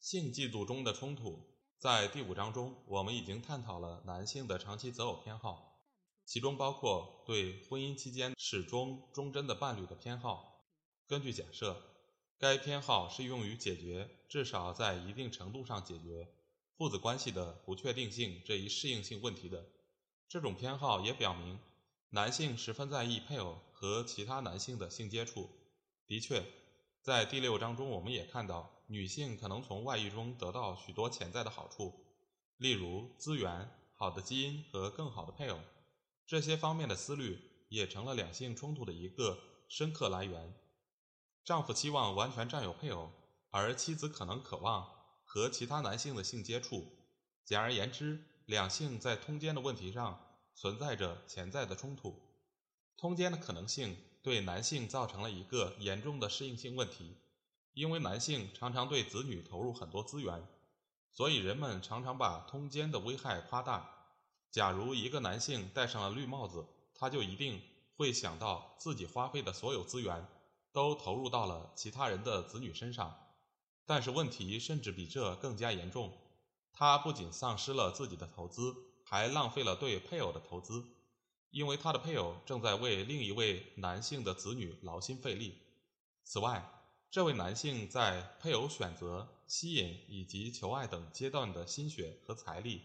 性嫉妒中的冲突，在第五章中，我们已经探讨了男性的长期择偶偏好，其中包括对婚姻期间始终忠贞的伴侣的偏好。根据假设，该偏好是用于解决至少在一定程度上解决父子关系的不确定性这一适应性问题的。这种偏好也表明。男性十分在意配偶和其他男性的性接触。的确，在第六章中，我们也看到女性可能从外遇中得到许多潜在的好处，例如资源、好的基因和更好的配偶。这些方面的思虑也成了两性冲突的一个深刻来源。丈夫期望完全占有配偶，而妻子可能渴望和其他男性的性接触。简而言之，两性在通奸的问题上。存在着潜在的冲突，通奸的可能性对男性造成了一个严重的适应性问题，因为男性常常对子女投入很多资源，所以人们常常把通奸的危害夸大。假如一个男性戴上了绿帽子，他就一定会想到自己花费的所有资源都投入到了其他人的子女身上，但是问题甚至比这更加严重，他不仅丧失了自己的投资。还浪费了对配偶的投资，因为他的配偶正在为另一位男性的子女劳心费力。此外，这位男性在配偶选择、吸引以及求爱等阶段的心血和财力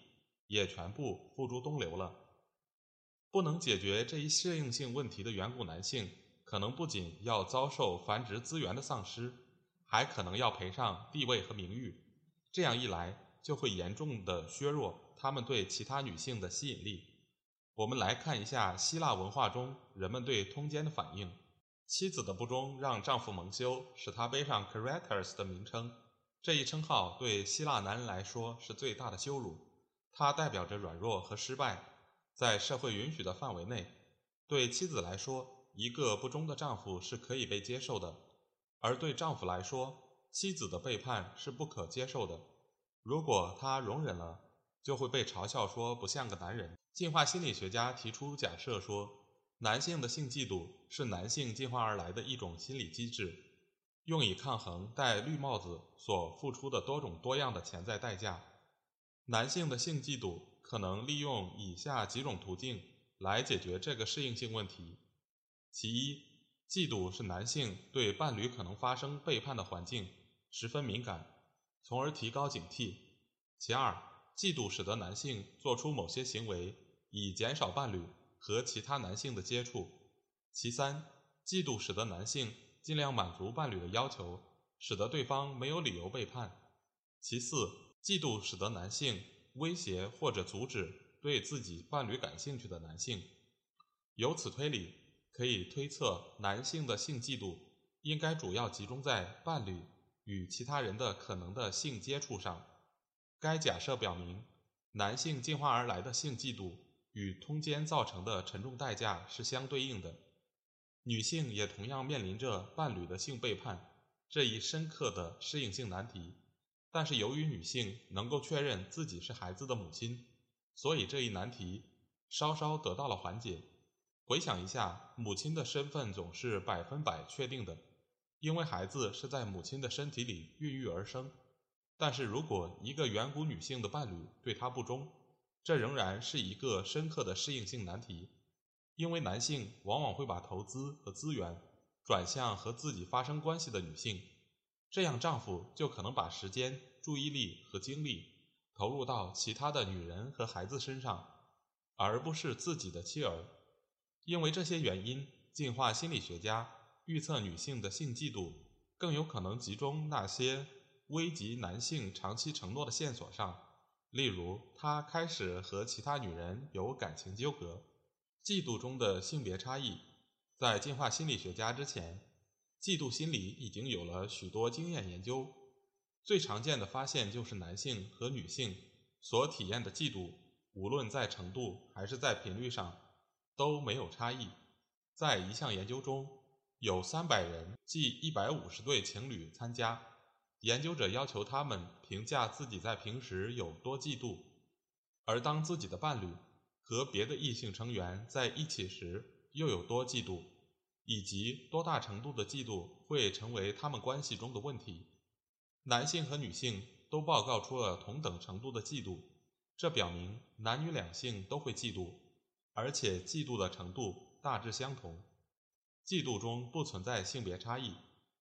也全部付诸东流了。不能解决这一适应性问题的远古男性，可能不仅要遭受繁殖资源的丧失，还可能要赔上地位和名誉。这样一来，就会严重的削弱。他们对其他女性的吸引力。我们来看一下希腊文化中人们对通奸的反应。妻子的不忠让丈夫蒙羞，使他背上 c a r a t e r s 的名称。这一称号对希腊男人来说是最大的羞辱，它代表着软弱和失败。在社会允许的范围内，对妻子来说，一个不忠的丈夫是可以被接受的；而对丈夫来说，妻子的背叛是不可接受的。如果他容忍了，就会被嘲笑说不像个男人。进化心理学家提出假设说，男性的性嫉妒是男性进化而来的一种心理机制，用以抗衡戴绿帽子所付出的多种多样的潜在代价。男性的性嫉妒可能利用以下几种途径来解决这个适应性问题：其一，嫉妒是男性对伴侣可能发生背叛的环境十分敏感，从而提高警惕；其二，嫉妒使得男性做出某些行为，以减少伴侣和其他男性的接触。其三，嫉妒使得男性尽量满足伴侣的要求，使得对方没有理由背叛。其四，嫉妒使得男性威胁或者阻止对自己伴侣感兴趣的男性。由此推理，可以推测男性的性嫉妒应该主要集中在伴侣与其他人的可能的性接触上。该假设表明，男性进化而来的性嫉妒与通奸造成的沉重代价是相对应的。女性也同样面临着伴侣的性背叛这一深刻的适应性难题。但是，由于女性能够确认自己是孩子的母亲，所以这一难题稍稍得到了缓解。回想一下，母亲的身份总是百分百确定的，因为孩子是在母亲的身体里孕育而生。但是如果一个远古女性的伴侣对她不忠，这仍然是一个深刻的适应性难题，因为男性往往会把投资和资源转向和自己发生关系的女性，这样丈夫就可能把时间、注意力和精力投入到其他的女人和孩子身上，而不是自己的妻儿。因为这些原因，进化心理学家预测女性的性嫉妒更有可能集中那些。危及男性长期承诺的线索上，例如他开始和其他女人有感情纠葛。嫉妒中的性别差异，在进化心理学家之前，嫉妒心理已经有了许多经验研究。最常见的发现就是男性和女性所体验的嫉妒，无论在程度还是在频率上都没有差异。在一项研究中，有三百人即一百五十对情侣参加，研究者要求他们评价自己在平时有多嫉妒，而当自己的伴侣和别的异性成员在一起时又有多嫉妒，以及多大程度的嫉妒会成为他们关系中的问题。男性和女性都报告出了同等程度的嫉妒，这表明男女两性都会嫉妒，而且嫉妒的程度大致相同。嫉妒中不存在性别差异，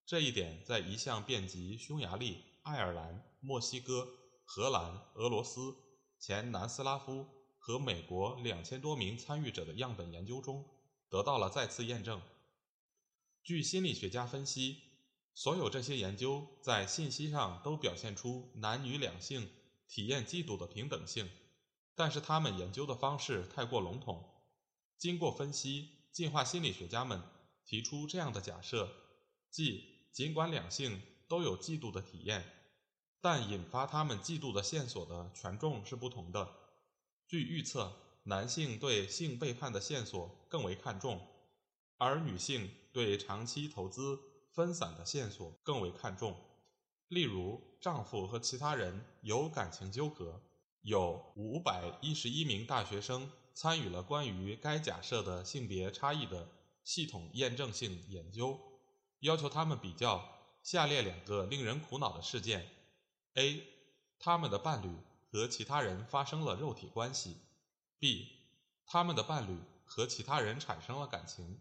这一点在一项遍及匈牙利、爱尔兰、墨西哥、荷兰、俄罗斯、前南斯拉夫和美国两千多名参与者的样本研究中得到了再次验证。据心理学家分析。所有这些研究在信息上都表现出男女两性体验嫉妒的平等性，但是他们研究的方式太过笼统。经过分析，进化心理学家们提出这样的假设：即尽管两性都有嫉妒的体验，但引发他们嫉妒的线索的权重是不同的。据预测，男性对性背叛的线索更为看重，而女性对长期投资。分散的线索更为看重，例如丈夫和其他人有感情纠葛。有五百一十一名大学生参与了关于该假设的性别差异的系统验证性研究，要求他们比较下列两个令人苦恼的事件：A. 他们的伴侣和其他人发生了肉体关系；B. 他们的伴侣和其他人产生了感情。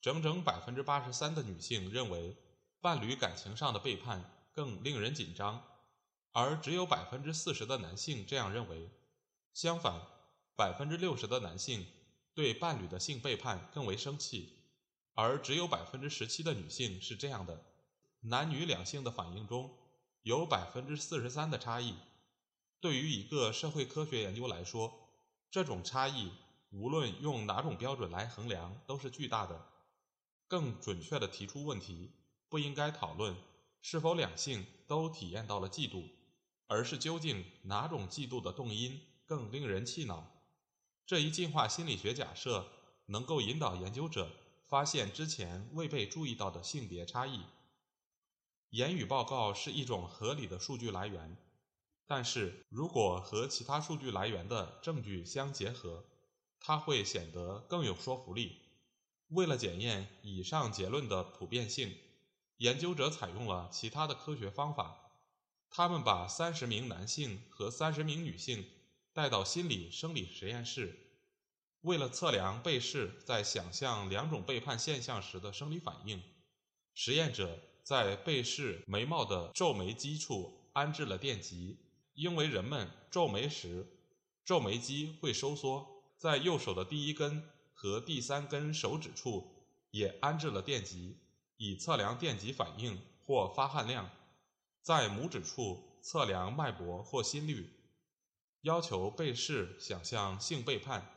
整整百分之八十三的女性认为，伴侣感情上的背叛更令人紧张，而只有百分之四十的男性这样认为。相反，百分之六十的男性对伴侣的性背叛更为生气，而只有百分之十七的女性是这样的。男女两性的反应中有百分之四十三的差异。对于一个社会科学研究来说，这种差异无论用哪种标准来衡量都是巨大的。更准确地提出问题，不应该讨论是否两性都体验到了嫉妒，而是究竟哪种嫉妒的动因更令人气恼。这一进化心理学假设能够引导研究者发现之前未被注意到的性别差异。言语报告是一种合理的数据来源，但是如果和其他数据来源的证据相结合，它会显得更有说服力。为了检验以上结论的普遍性，研究者采用了其他的科学方法。他们把三十名男性和三十名女性带到心理生理实验室，为了测量被试在想象两种背叛现象时的生理反应，实验者在被试眉毛的皱眉肌处安置了电极，因为人们皱眉时，皱眉肌会收缩，在右手的第一根。和第三根手指处也安置了电极，以测量电极反应或发汗量。在拇指处测量脉搏或心率。要求被试想象性背叛，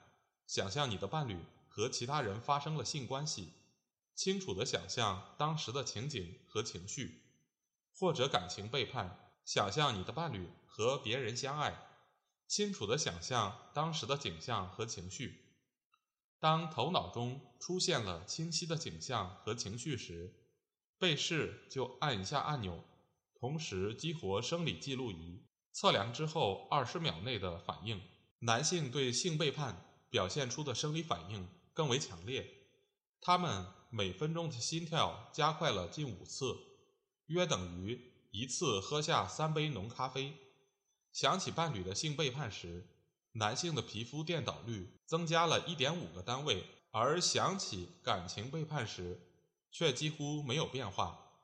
想象你的伴侣和其他人发生了性关系，清楚地想象当时的情景和情绪；或者感情背叛，想象你的伴侣和别人相爱，清楚地想象当时的景象和情绪。当头脑中出现了清晰的景象和情绪时，被试就按一下按钮，同时激活生理记录仪，测量之后二十秒内的反应。男性对性背叛表现出的生理反应更为强烈，他们每分钟的心跳加快了近五次，约等于一次喝下三杯浓咖啡。想起伴侣的性背叛时。男性的皮肤电导率增加了一点五个单位，而想起感情背叛时，却几乎没有变化。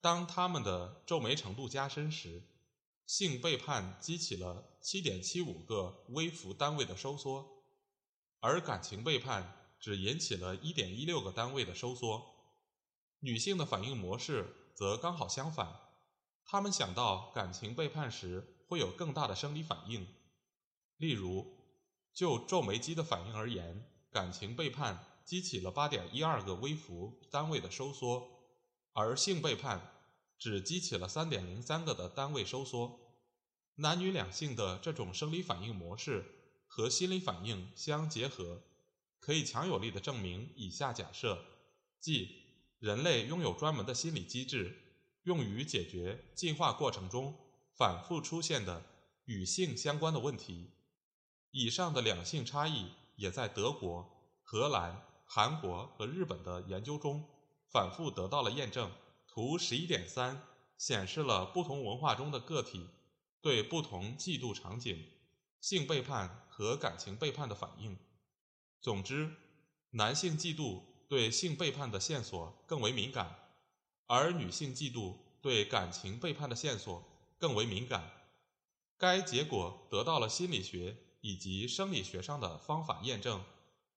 当他们的皱眉程度加深时，性背叛激起了七点七五个微伏单位的收缩，而感情背叛只引起了一点一六个单位的收缩。女性的反应模式则刚好相反，她们想到感情背叛时会有更大的生理反应。例如，就皱眉肌的反应而言，感情背叛激起了8.12个微伏单位的收缩，而性背叛只激起了三点零三个的单位收缩。男女两性的这种生理反应模式和心理反应相结合，可以强有力的证明以下假设：即人类拥有专门的心理机制，用于解决进化过程中反复出现的与性相关的问题。以上的两性差异也在德国、荷兰、韩国和日本的研究中反复得到了验证。图十一点三显示了不同文化中的个体。对不同嫉妒场景、性背叛和感情背叛的反应。总之，男性嫉妒对性背叛的线索更为敏感，而女性嫉妒对感情背叛的线索更为敏感。该结果得到了心理学以及生理学上的方法验证，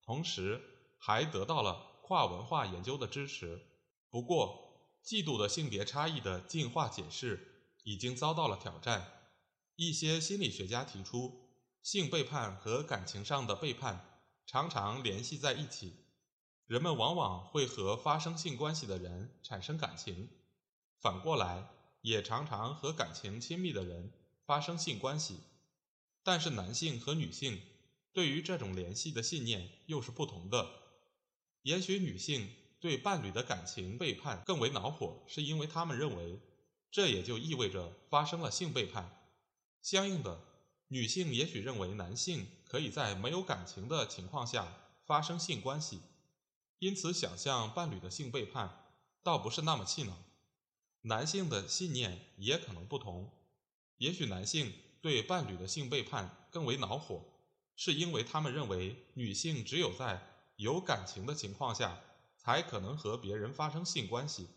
同时还得到了跨文化研究的支持。不过，嫉妒的性别差异的进化解释已经遭到了挑战。一些心理学家提出，性背叛和感情上的背叛常常联系在一起。人们往往会和发生性关系的人产生感情，反过来也常常和感情亲密的人发生性关系。但是男性和女性对于这种联系的信念又是不同的。也许女性对伴侣的感情背叛更为恼火，是因为他们认为这也就意味着发生了性背叛。相应的，女性也许认为男性可以在没有感情的情况下发生性关系，因此想象伴侣的性背叛倒不是那么气恼。男性的信念也可能不同，也许男性对伴侣的性背叛更为恼火，是因为他们认为女性只有在有感情的情况下才可能和别人发生性关系。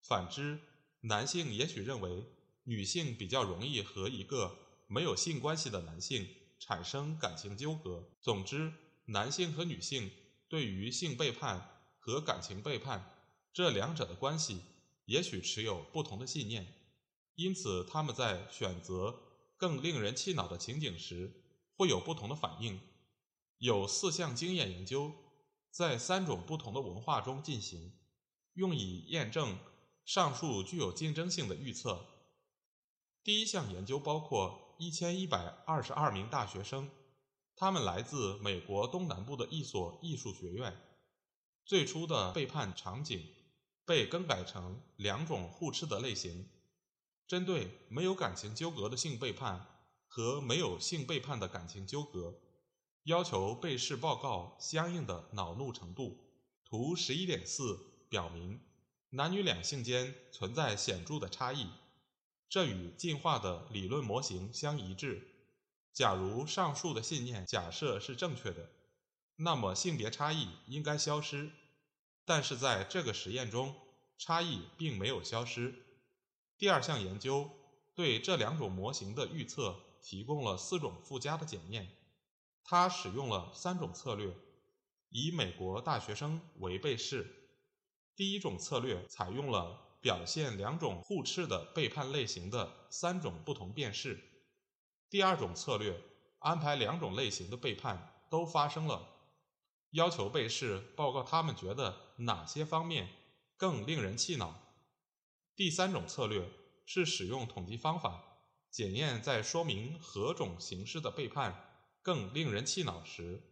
反之，男性也许认为。女性比较容易和一个没有性关系的男性产生感情纠葛。总之，男性和女性对于性背叛和感情背叛这两者的关系，也许持有不同的信念，因此他们在选择更令人气恼的情景时会有不同的反应。有四项经验研究在三种不同的文化中进行，用以验证上述具有竞争性的预测。第一项研究包括一千一百二十二名大学生，他们来自美国东南部的一所艺术学院。最初的背叛场景被更改成两种互斥的类型：针对没有感情纠葛的性背叛和没有性背叛的感情纠葛，要求被试报告相应的恼怒程度。图十一点四表明，男女两性间存在显著的差异。这与进化的理论模型相一致。假如上述的信念假设是正确的，那么性别差异应该消失。但是在这个实验中，差异并没有消失。第二项研究对这两种模型的预测提供了四种附加的检验。它使用了三种策略，以美国大学生为被试。第一种策略采用了。表现两种互斥的背叛类型的三种不同变式。第二种策略安排两种类型的背叛都发生了，要求被试报告他们觉得哪些方面更令人气恼。第三种策略是使用统计方法检验在说明何种形式的背叛更令人气恼时，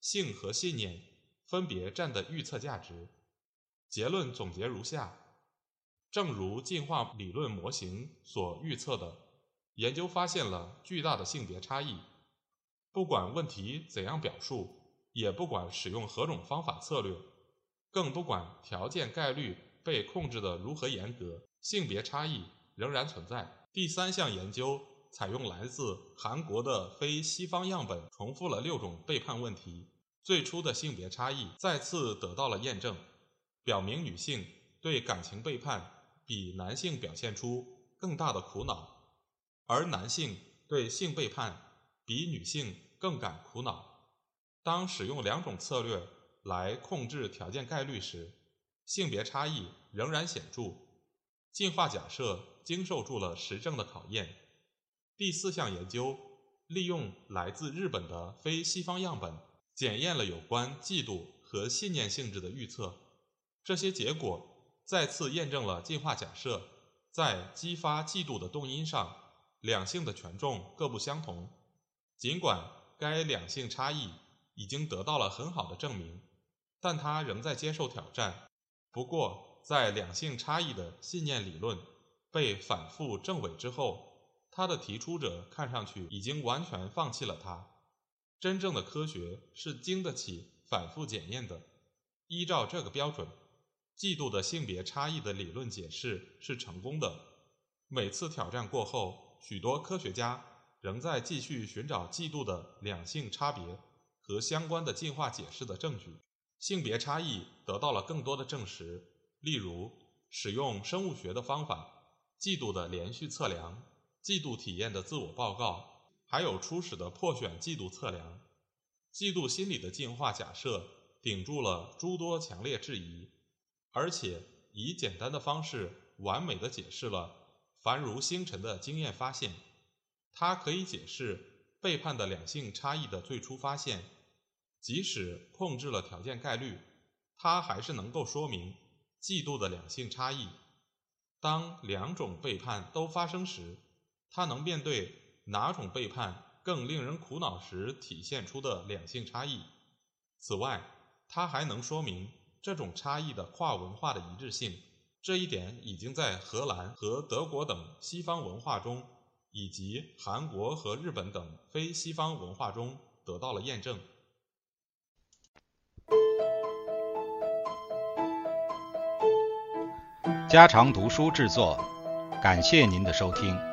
性和信念分别占的预测价值。结论总结如下。正如进化理论模型所预测的，研究发现了巨大的性别差异。不管问题怎样表述，也不管使用何种方法策略，更不管条件概率被控制的如何严格，性别差异仍然存在。第三项研究采用来自韩国的非西方样本，重复了六种背叛问题。最初的性别差异再次得到了验证，表明女性对感情背叛。比男性表现出更大的苦恼，而男性对性背叛比女性更感苦恼。当使用两种策略来控制条件概率时，性别差异仍然显著。进化假设经受住了实证的考验。第四项研究利用来自日本的非西方样本，检验了有关嫉妒和信念性质的预测。这些结果。再次验证了进化假设，在激发嫉妒的动因上，两性的权重各不相同。尽管该两性差异已经得到了很好的证明，但他仍在接受挑战。不过，在两性差异的信念理论被反复证伪之后，他的提出者看上去已经完全放弃了它。真正的科学是经得起反复检验的。依照这个标准。嫉妒的性别差异的理论解释是成功的。每次挑战过后，许多科学家仍在继续寻找嫉妒的两性差别和相关的进化解释的证据。性别差异得到了更多的证实，例如使用生物学的方法、嫉妒的连续测量、嫉妒体验的自我报告，还有初始的破选嫉妒测量。嫉妒心理的进化假设顶住了诸多强烈质疑。而且以简单的方式完美的解释了凡如星辰的经验发现，它可以解释背叛的两性差异的最初发现，即使控制了条件概率，它还是能够说明嫉妒的两性差异。当两种背叛都发生时，它能面对哪种背叛更令人苦恼时体现出的两性差异。此外，它还能说明。这种差异的跨文化的一致性，这一点已经在荷兰和德国等西方文化中，以及韩国和日本等非西方文化中得到了验证。家常读书制作，感谢您的收听。